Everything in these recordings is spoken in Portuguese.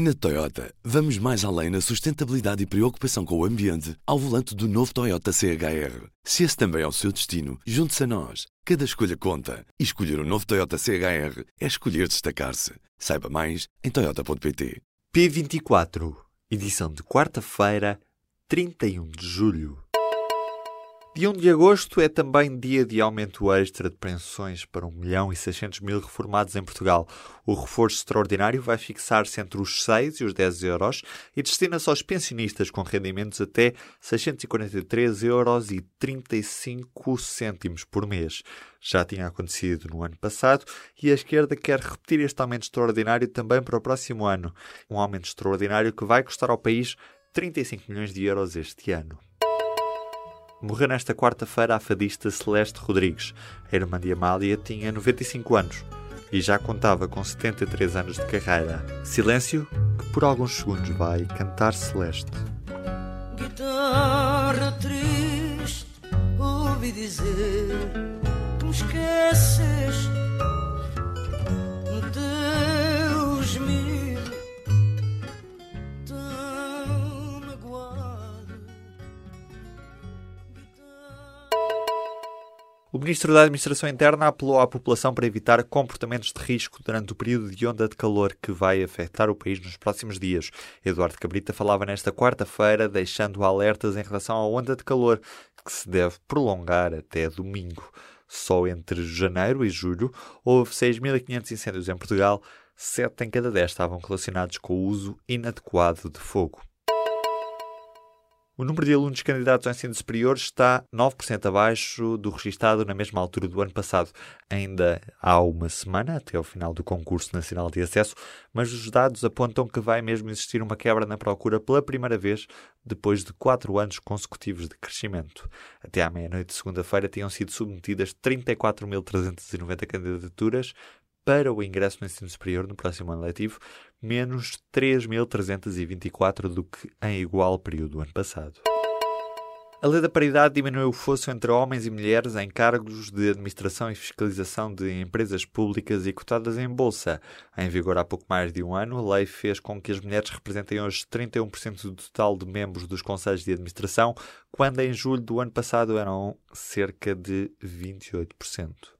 Na Toyota, vamos mais além na sustentabilidade e preocupação com o ambiente ao volante do novo Toyota CHR. Se esse também é o seu destino, junte-se a nós. Cada escolha conta. E escolher o um novo Toyota CHR é escolher destacar-se. Saiba mais em Toyota.pt. P24, edição de quarta-feira, 31 de julho. Dia 1 de agosto é também dia de aumento extra de pensões para 1 milhão e 600 mil reformados em Portugal. O reforço extraordinário vai fixar-se entre os 6 e os 10 euros e destina-se aos pensionistas com rendimentos até 643 euros e 35 cêntimos por mês. Já tinha acontecido no ano passado e a esquerda quer repetir este aumento extraordinário também para o próximo ano. Um aumento extraordinário que vai custar ao país 35 milhões de euros este ano. Morreu nesta quarta-feira a fadista Celeste Rodrigues. A irmã de Amália tinha 95 anos e já contava com 73 anos de carreira. Silêncio que por alguns segundos vai cantar Celeste. Guitarra triste, O Ministro da Administração Interna apelou à população para evitar comportamentos de risco durante o período de onda de calor que vai afetar o país nos próximos dias. Eduardo Cabrita falava nesta quarta-feira, deixando alertas em relação à onda de calor que se deve prolongar até domingo. Só entre janeiro e julho houve 6.500 incêndios em Portugal, 7 em cada 10 estavam relacionados com o uso inadequado de fogo. O número de alunos candidatos ao ensino superior está 9% abaixo do registado na mesma altura do ano passado. Ainda há uma semana até ao final do concurso nacional de acesso, mas os dados apontam que vai mesmo existir uma quebra na procura pela primeira vez depois de quatro anos consecutivos de crescimento. Até à meia-noite de segunda-feira tinham sido submetidas 34.390 candidaturas para o ingresso no ensino superior no próximo ano letivo, menos 3.324 do que em igual período do ano passado. A lei da paridade diminuiu o fosso entre homens e mulheres em cargos de administração e fiscalização de empresas públicas e cotadas em bolsa. Em vigor há pouco mais de um ano, a lei fez com que as mulheres representem hoje 31% do total de membros dos conselhos de administração, quando em julho do ano passado eram cerca de 28%.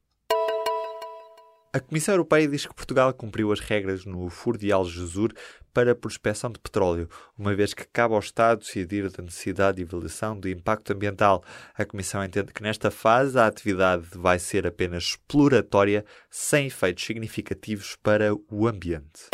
A Comissão Europeia diz que Portugal cumpriu as regras no furo de Algesur para a prospecção de petróleo, uma vez que cabe ao Estado decidir da necessidade e avaliação do impacto ambiental. A Comissão entende que nesta fase a atividade vai ser apenas exploratória, sem efeitos significativos para o ambiente.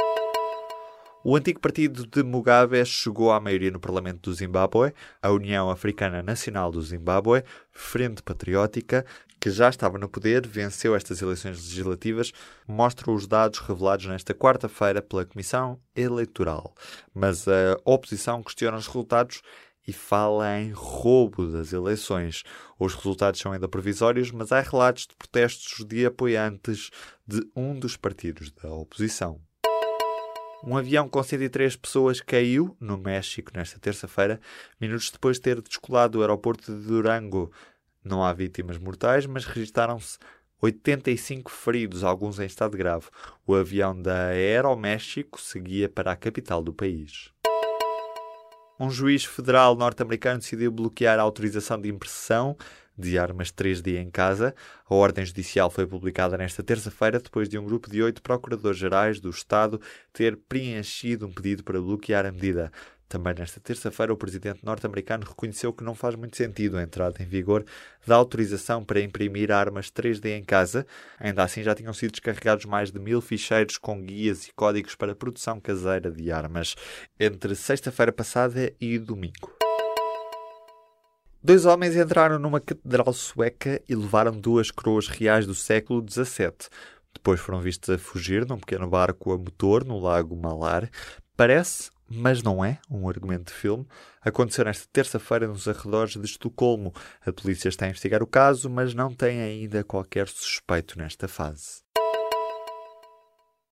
O antigo partido de Mugabe chegou à maioria no Parlamento do Zimbábue. A União Africana Nacional do Zimbábue, Frente Patriótica, que já estava no poder, venceu estas eleições legislativas, mostra os dados revelados nesta quarta-feira pela Comissão Eleitoral. Mas a oposição questiona os resultados e fala em roubo das eleições. Os resultados são ainda provisórios, mas há relatos de protestos de apoiantes de um dos partidos da oposição. Um avião com 103 pessoas caiu no México nesta terça-feira, minutos depois de ter descolado do aeroporto de Durango. Não há vítimas mortais, mas registaram-se 85 feridos, alguns em estado grave. O avião da Aeroméxico seguia para a capital do país. Um juiz federal norte-americano decidiu bloquear a autorização de impressão de armas 3D em casa. A ordem judicial foi publicada nesta terça-feira depois de um grupo de oito procuradores-gerais do Estado ter preenchido um pedido para bloquear a medida. Também nesta terça-feira, o presidente norte-americano reconheceu que não faz muito sentido a entrada em vigor da autorização para imprimir armas 3D em casa. Ainda assim, já tinham sido descarregados mais de mil ficheiros com guias e códigos para produção caseira de armas entre sexta-feira passada e domingo. Dois homens entraram numa catedral sueca e levaram duas coroas reais do século XVII. Depois foram vistos a fugir num pequeno barco a motor no lago Malar. Parece, mas não é, um argumento de filme. Aconteceu nesta terça-feira nos arredores de Estocolmo. A polícia está a investigar o caso, mas não tem ainda qualquer suspeito nesta fase.